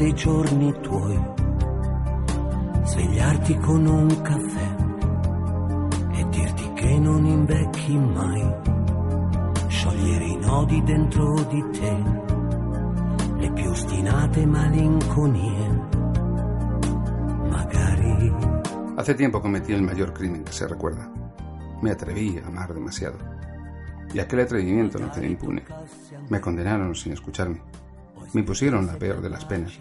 dei giorni tuoi, svegliarti con un caffè e dirti che non invecchi mai, sciogliere i nodi dentro di te, le più ostinate malinconie, magari. Hace tiempo cometí el mayor crimen que se recuerda. Me atreví a amar demasiado. Y aquel atrevimiento no quedó impune. Me condenaron sin escucharme. Me impusieron la peor de las penas.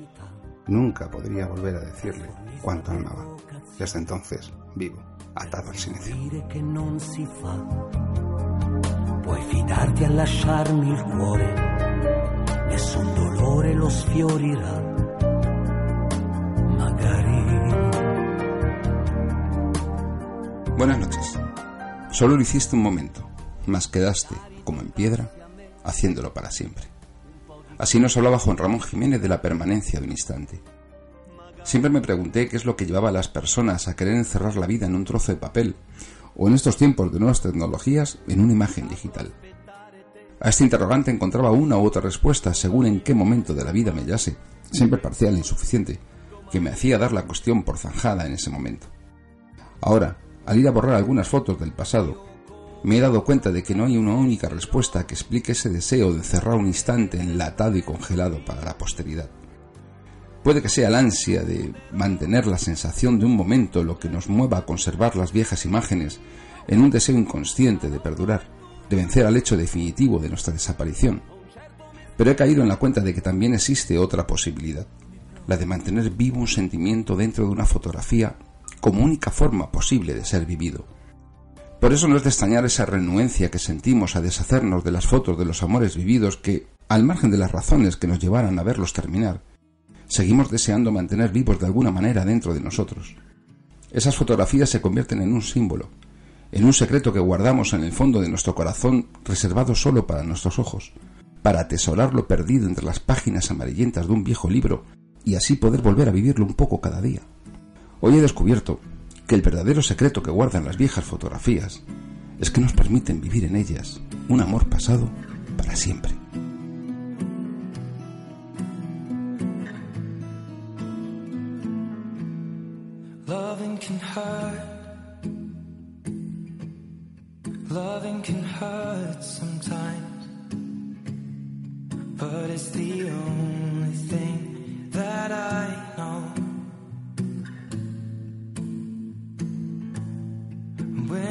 Nunca podría volver a decirle cuánto amaba. Desde entonces vivo atado al silencio. che non si fa. Puoi fidarti a lasciarmi il cuore, nessun dolore lo sfiorirà. Magari Buenas noches. Solo lo hiciste un momento, mas quedaste, como en piedra, haciéndolo para siempre. Así nos hablaba Juan Ramón Jiménez de la permanencia de un instante. Siempre me pregunté qué es lo que llevaba a las personas a querer encerrar la vida en un trozo de papel, o en estos tiempos de nuevas tecnologías, en una imagen digital. A este interrogante encontraba una u otra respuesta según en qué momento de la vida me hallase, siempre parcial e insuficiente, que me hacía dar la cuestión por zanjada en ese momento. Ahora, al ir a borrar algunas fotos del pasado, me he dado cuenta de que no hay una única respuesta que explique ese deseo de cerrar un instante enlatado y congelado para la posteridad. Puede que sea la ansia de mantener la sensación de un momento lo que nos mueva a conservar las viejas imágenes en un deseo inconsciente de perdurar, de vencer al hecho definitivo de nuestra desaparición. Pero he caído en la cuenta de que también existe otra posibilidad, la de mantener vivo un sentimiento dentro de una fotografía como única forma posible de ser vivido. Por eso no es de extrañar esa renuencia que sentimos a deshacernos de las fotos de los amores vividos que, al margen de las razones que nos llevaran a verlos terminar, seguimos deseando mantener vivos de alguna manera dentro de nosotros. Esas fotografías se convierten en un símbolo, en un secreto que guardamos en el fondo de nuestro corazón reservado solo para nuestros ojos, para atesorar lo perdido entre las páginas amarillentas de un viejo libro y así poder volver a vivirlo un poco cada día. Hoy he descubierto que el verdadero secreto que guardan las viejas fotografías es que nos permiten vivir en ellas un amor pasado para siempre.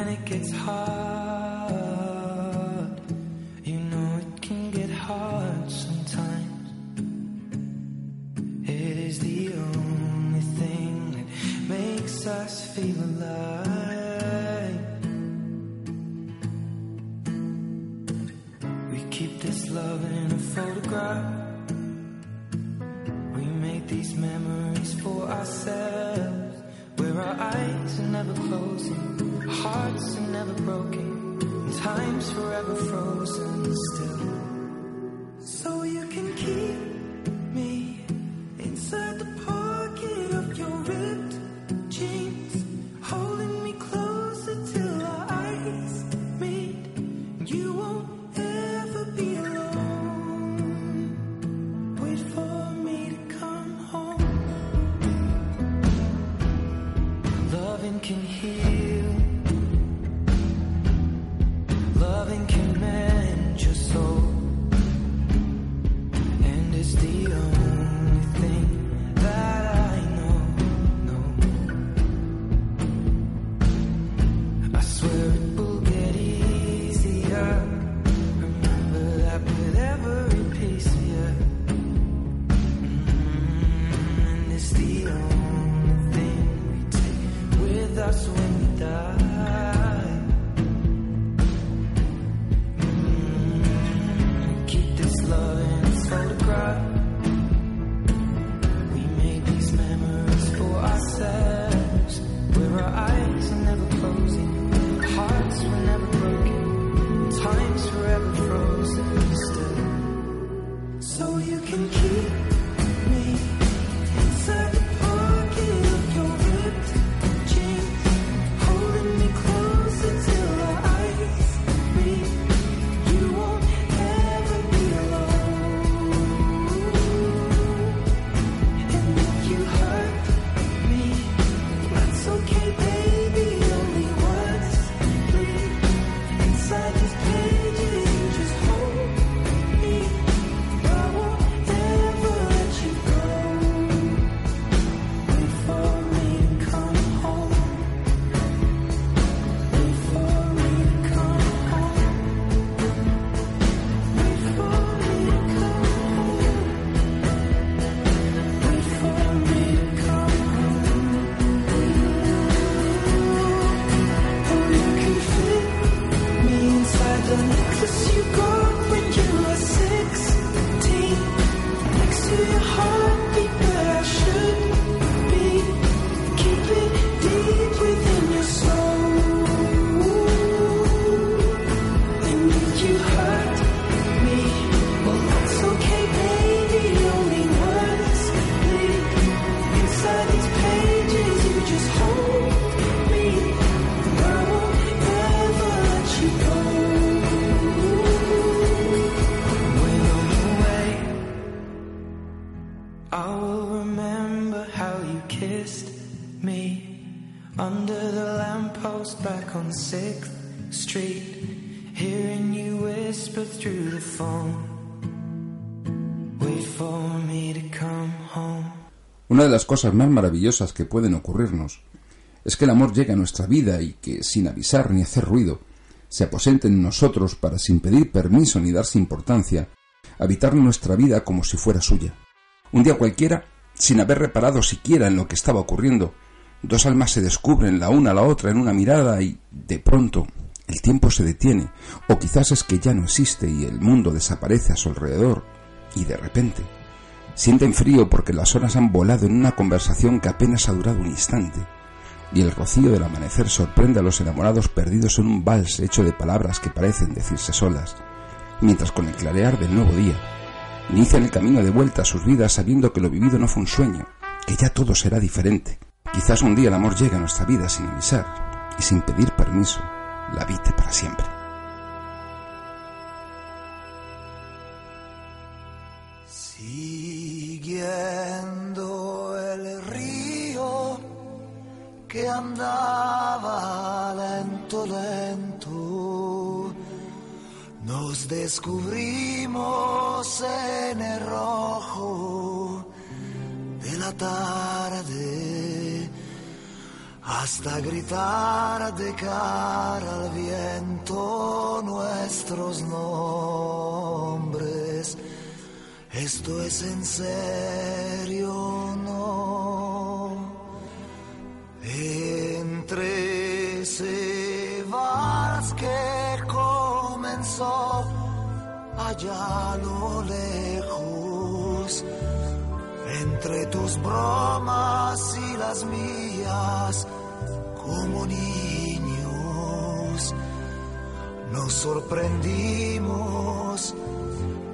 It gets hard, hearts are never broken, time's forever frozen still. Street, hearing you whisper through the phone. Wait for me to come home. Una de las cosas más maravillosas que pueden ocurrirnos es que el amor llegue a nuestra vida y que, sin avisar ni hacer ruido, se aposente en nosotros para, sin pedir permiso ni darse importancia, habitar nuestra vida como si fuera suya. Un día cualquiera, sin haber reparado siquiera en lo que estaba ocurriendo, dos almas se descubren la una a la otra en una mirada y, de pronto, el tiempo se detiene, o quizás es que ya no existe y el mundo desaparece a su alrededor, y de repente, sienten frío porque las horas han volado en una conversación que apenas ha durado un instante, y el rocío del amanecer sorprende a los enamorados perdidos en un vals hecho de palabras que parecen decirse solas, mientras con el clarear del nuevo día inician el camino de vuelta a sus vidas sabiendo que lo vivido no fue un sueño, que ya todo será diferente. Quizás un día el amor llegue a nuestra vida sin avisar y sin pedir permiso, la habite para siempre. Siguiendo el río que andaba lento, lento, nos descubrimos en el rojo de la tarde hasta gritar de cara al viento nuestros nombres. Esto es en serio, no. Entre ese que comenzó allá a lo lejos, entre tus bromas y las mías, como niños, nos sorprendimos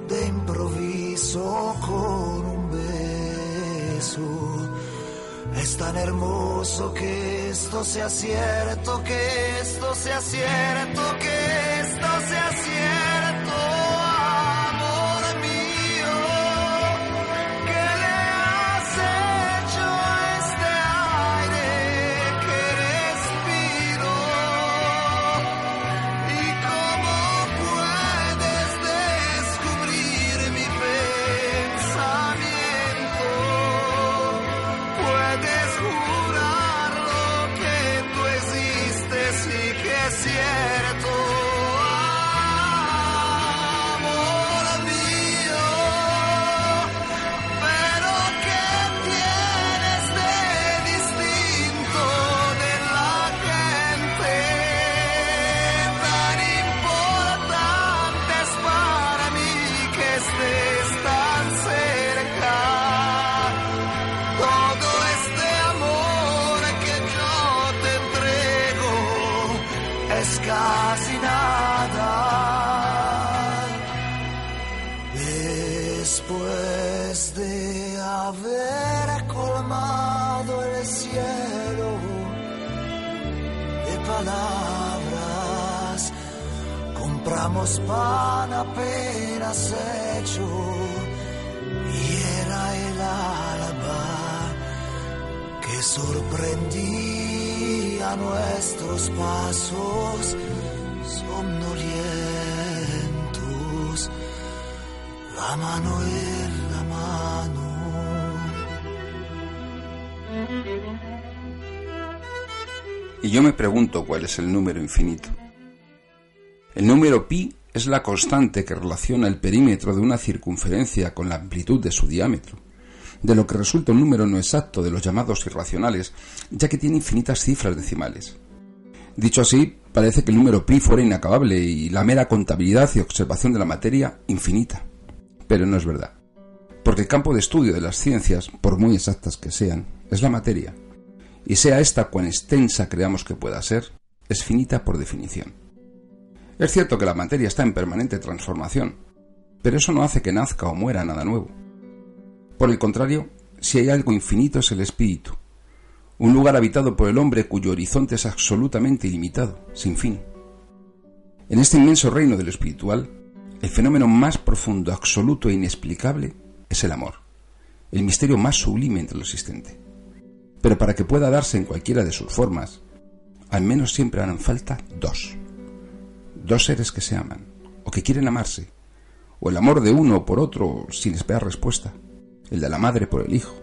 de improviso con un beso. Es tan hermoso que esto sea cierto, que esto sea cierto, que esto sea cierto, compramos pan apenas hecho y era el alba que sorprendía nuestros pasos somnolientos, la mano en la mano. Y yo me pregunto cuál es el número infinito. El número pi es la constante que relaciona el perímetro de una circunferencia con la amplitud de su diámetro, de lo que resulta un número no exacto de los llamados irracionales, ya que tiene infinitas cifras decimales. Dicho así, parece que el número pi fuera inacabable y la mera contabilidad y observación de la materia infinita. Pero no es verdad. Porque el campo de estudio de las ciencias, por muy exactas que sean, es la materia. Y sea esta cuán extensa creamos que pueda ser, es finita por definición. Es cierto que la materia está en permanente transformación, pero eso no hace que nazca o muera nada nuevo. Por el contrario, si hay algo infinito es el espíritu, un lugar habitado por el hombre cuyo horizonte es absolutamente ilimitado, sin fin. En este inmenso reino de lo espiritual, el fenómeno más profundo, absoluto e inexplicable es el amor, el misterio más sublime entre lo existente. Pero para que pueda darse en cualquiera de sus formas, al menos siempre harán falta dos. Dos seres que se aman, o que quieren amarse, o el amor de uno por otro sin esperar respuesta, el de la madre por el hijo,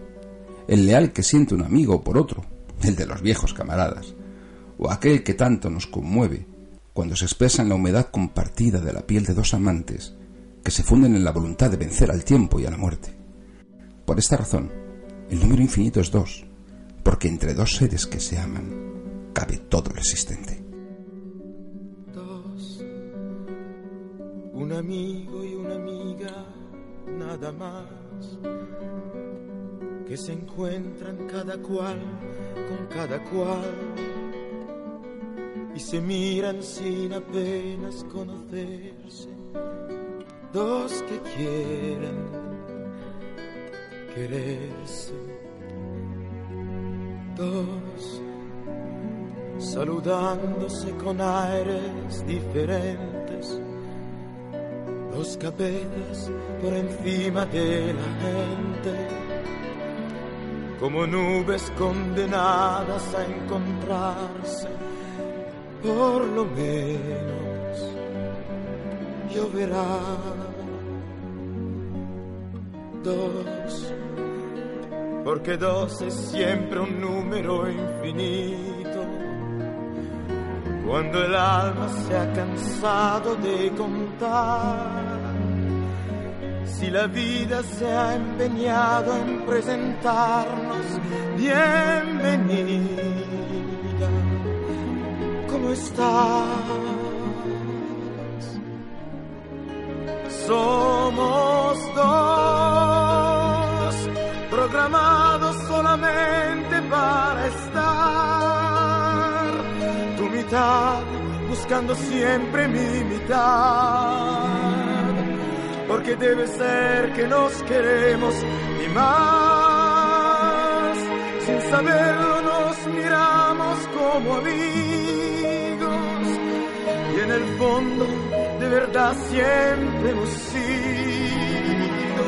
el leal que siente un amigo por otro, el de los viejos camaradas, o aquel que tanto nos conmueve cuando se expresa en la humedad compartida de la piel de dos amantes que se funden en la voluntad de vencer al tiempo y a la muerte. Por esta razón, el número infinito es dos, porque entre dos seres que se aman cabe todo lo existente. Un amigo y una amiga, nada más, que se encuentran cada cual con cada cual y se miran sin apenas conocerse. Dos que quieren quererse. Dos saludándose con aires diferentes. Dos cabezas por encima de la gente. Como nubes condenadas a encontrarse por lo menos lloverá. Dos, porque dos es siempre un número infinito. Cuando el alma se ha cansado de contar, si la vida se ha empeñado en presentarnos, bienvenida ¿Cómo estás? Somos dos, programados solamente para estar. Tu mitad, buscando siempre mi mitad. Porque debe ser que nos queremos y más. Sin saberlo nos miramos como amigos en el fondo de verdad siempre hemos sido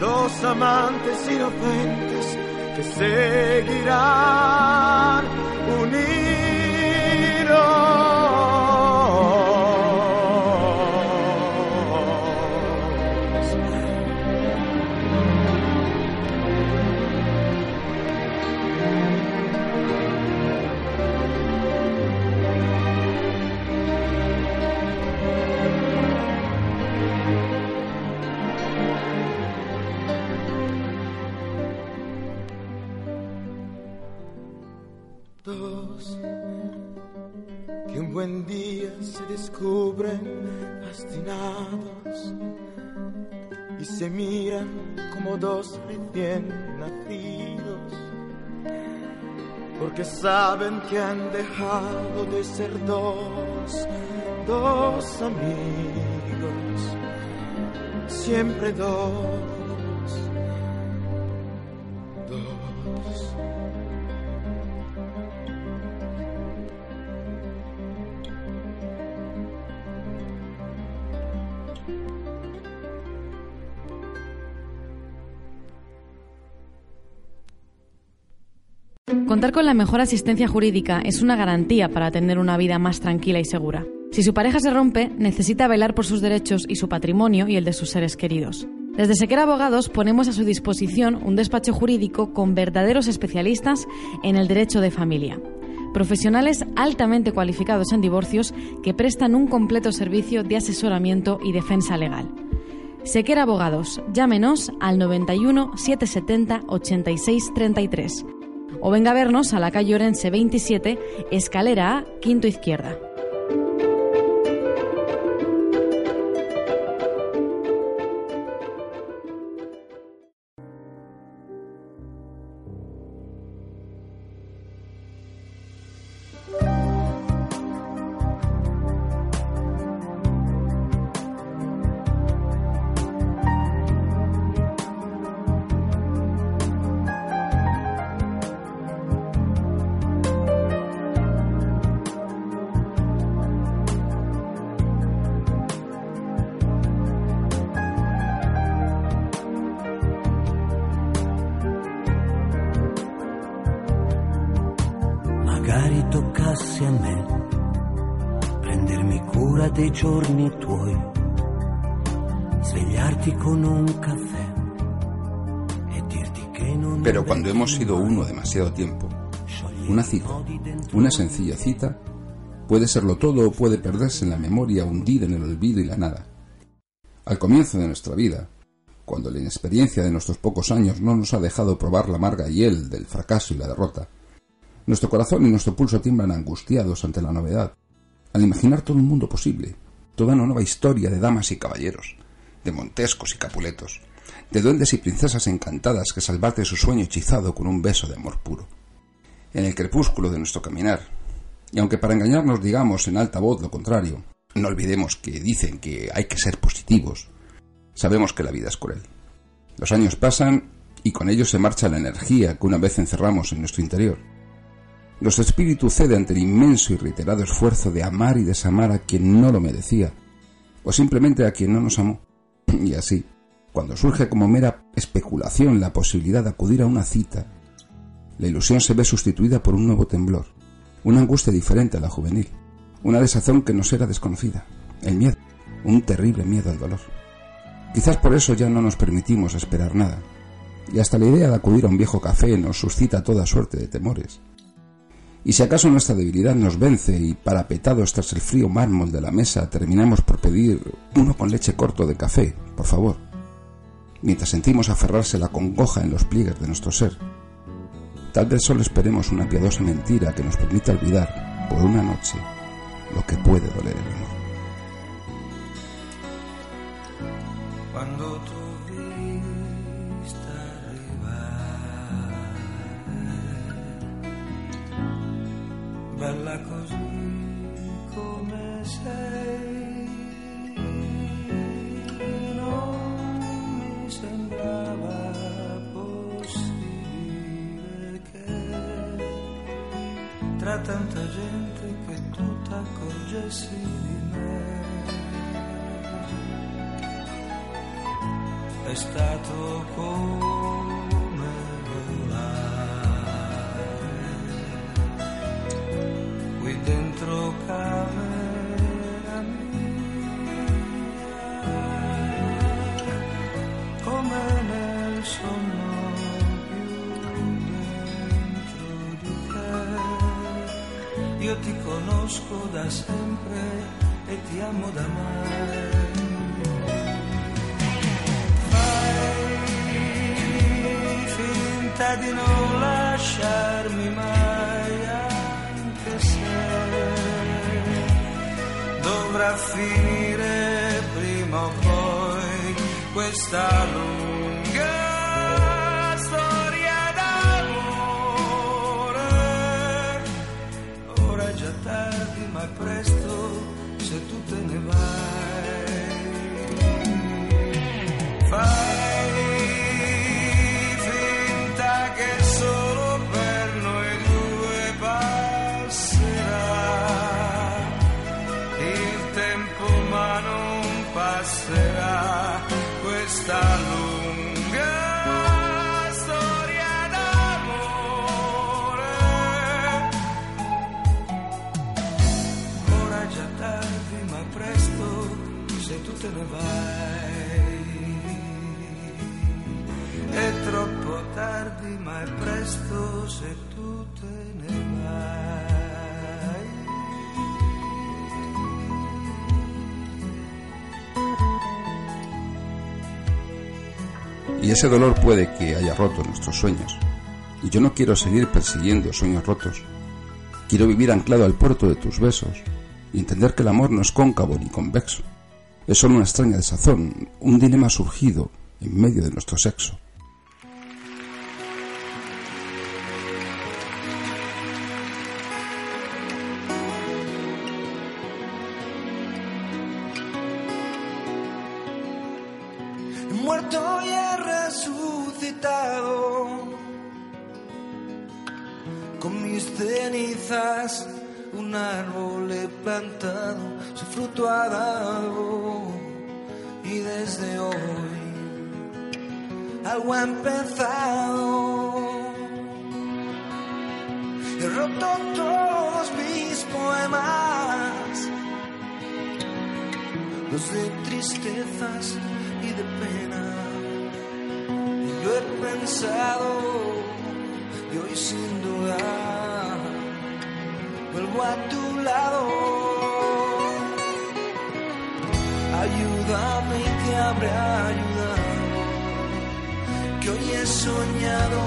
dos amantes inocentes que seguirán unidos. Buen día se descubren fascinados y se miran como dos recién nacidos, porque saben que han dejado de ser dos, dos amigos, siempre dos Contar con la mejor asistencia jurídica es una garantía para tener una vida más tranquila y segura. Si su pareja se rompe, necesita velar por sus derechos y su patrimonio y el de sus seres queridos. Desde Sequera Abogados ponemos a su disposición un despacho jurídico con verdaderos especialistas en el derecho de familia. Profesionales altamente cualificados en divorcios que prestan un completo servicio de asesoramiento y defensa legal. Sequera Abogados, llámenos al 91 770 86 33 o venga a vernos a la calle Orense 27, escalera A, quinto izquierda. Dei giorni tuoi, svegliarti con un caffè e. Pero cuando hemos sido uno demasiado tiempo, una cita, una sencilla cita, puede serlo todo o puede perderse en la memoria, hundida en el olvido y la nada. Al comienzo de nuestra vida, cuando la inexperiencia de nuestros pocos años no nos ha dejado probar la amarga hiel del fracaso y la derrota, nuestro corazón y nuestro pulso tiemblan angustiados ante la novedad, al imaginar todo un mundo posible, toda una nueva historia de damas y caballeros, de montescos y capuletos, de duendes y princesas encantadas que salvarte su sueño hechizado con un beso de amor puro. En el crepúsculo de nuestro caminar, y aunque para engañarnos digamos en alta voz lo contrario, no olvidemos que dicen que hay que ser positivos, sabemos que la vida es cruel. Los años pasan y con ellos se marcha la energía que una vez encerramos en nuestro interior. Nuestro espíritu cede ante el inmenso y reiterado esfuerzo de amar y desamar a quien no lo merecía, o simplemente a quien no nos amó. Y así, cuando surge como mera especulación la posibilidad de acudir a una cita, la ilusión se ve sustituida por un nuevo temblor, una angustia diferente a la juvenil, una desazón que nos era desconocida, el miedo, un terrible miedo al dolor. Quizás por eso ya no nos permitimos esperar nada, y hasta la idea de acudir a un viejo café nos suscita toda suerte de temores. Y si acaso nuestra debilidad nos vence y parapetados tras el frío mármol de la mesa terminamos por pedir uno con leche corto de café, por favor, mientras sentimos aferrarse la congoja en los pliegues de nuestro ser, tal vez solo esperemos una piadosa mentira que nos permita olvidar, por una noche, lo que puede doler el amor. Quando bella così come sei, non mi sembrava possibile che tra tanta gente che tu t'accorgessi di me. è stato come ti conosco da sempre e ti amo da mai. Fai finta di non lasciarmi mai, anche se dovrà finire prima o poi questa lunga Y ese dolor puede que haya roto nuestros sueños. Y yo no quiero seguir persiguiendo sueños rotos. Quiero vivir anclado al puerto de tus besos y entender que el amor no es cóncavo ni convexo. Es solo una extraña desazón, un dilema surgido en medio de nuestro sexo. Y desde hoy algo ha empezado He roto todos mis poemas, los de tristezas y de pena. Y lo he pensado y hoy sin duda vuelvo a tu lado. Ayúdame y te habré ayudado, que hoy he soñado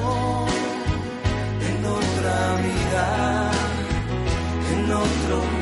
en otra vida, en otro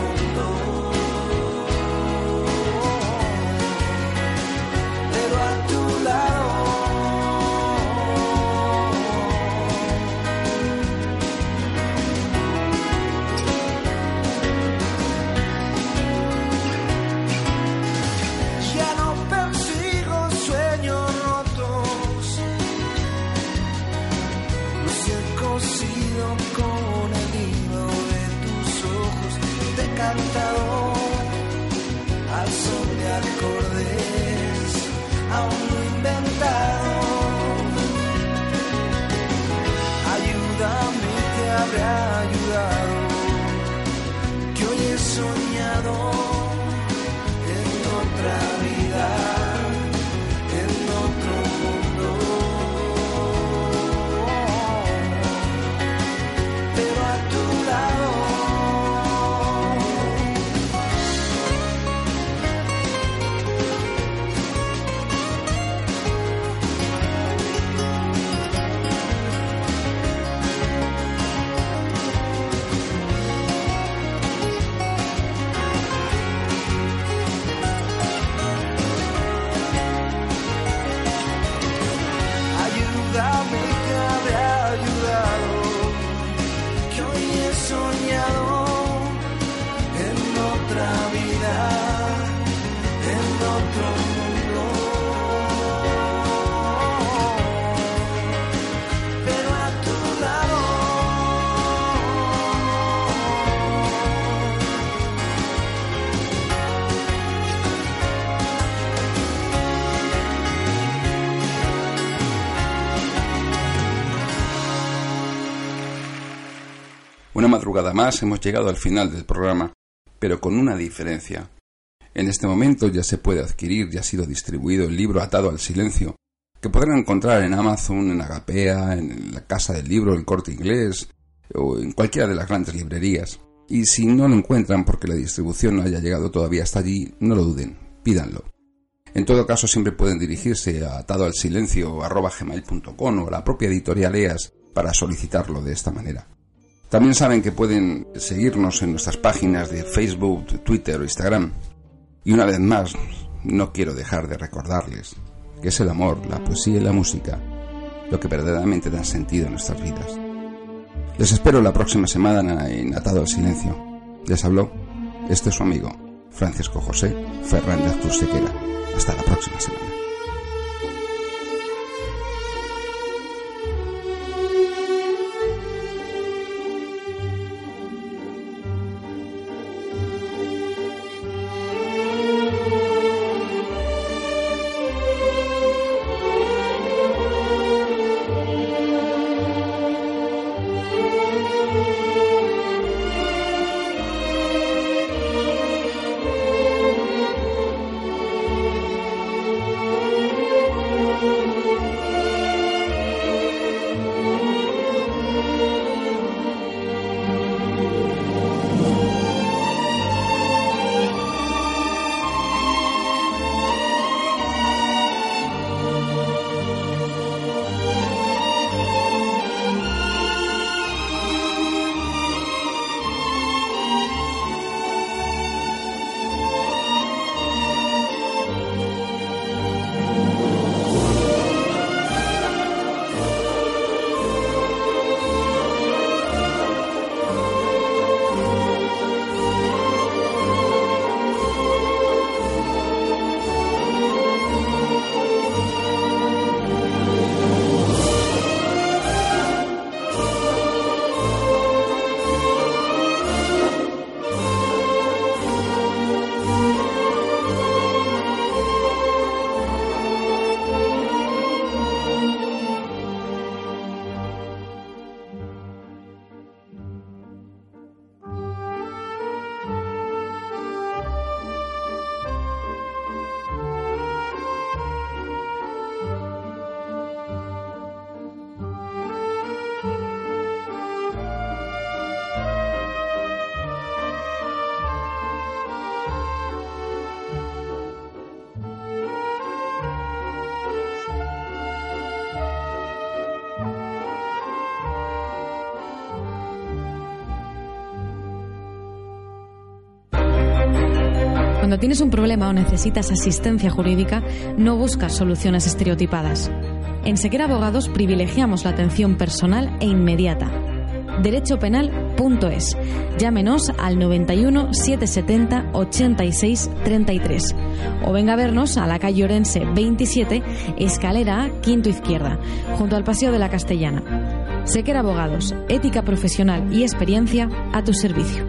madrugada más hemos llegado al final del programa, pero con una diferencia. En este momento ya se puede adquirir, ya ha sido distribuido el libro Atado al Silencio, que podrán encontrar en Amazon, en Agapea, en la Casa del Libro, el Corte Inglés o en cualquiera de las grandes librerías. Y si no lo encuentran porque la distribución no haya llegado todavía hasta allí, no lo duden, pídanlo. En todo caso, siempre pueden dirigirse a atadoalsilencio.com o a la propia editorial EAS para solicitarlo de esta manera. También saben que pueden seguirnos en nuestras páginas de Facebook, Twitter o Instagram. Y una vez más, no quiero dejar de recordarles que es el amor, la poesía y la música lo que verdaderamente dan sentido a nuestras vidas. Les espero la próxima semana en Atado al Silencio. Les habló este es su amigo, Francisco José Fernández Tursequera. Hasta la próxima semana. Cuando tienes un problema o necesitas asistencia jurídica, no buscas soluciones estereotipadas. En Sequera Abogados privilegiamos la atención personal e inmediata. Derechopenal.es. Llámenos al 91 770 86 33 o venga a vernos a la calle Orense 27, escalera A, quinto izquierda, junto al Paseo de la Castellana. Sequera Abogados, ética profesional y experiencia a tu servicio.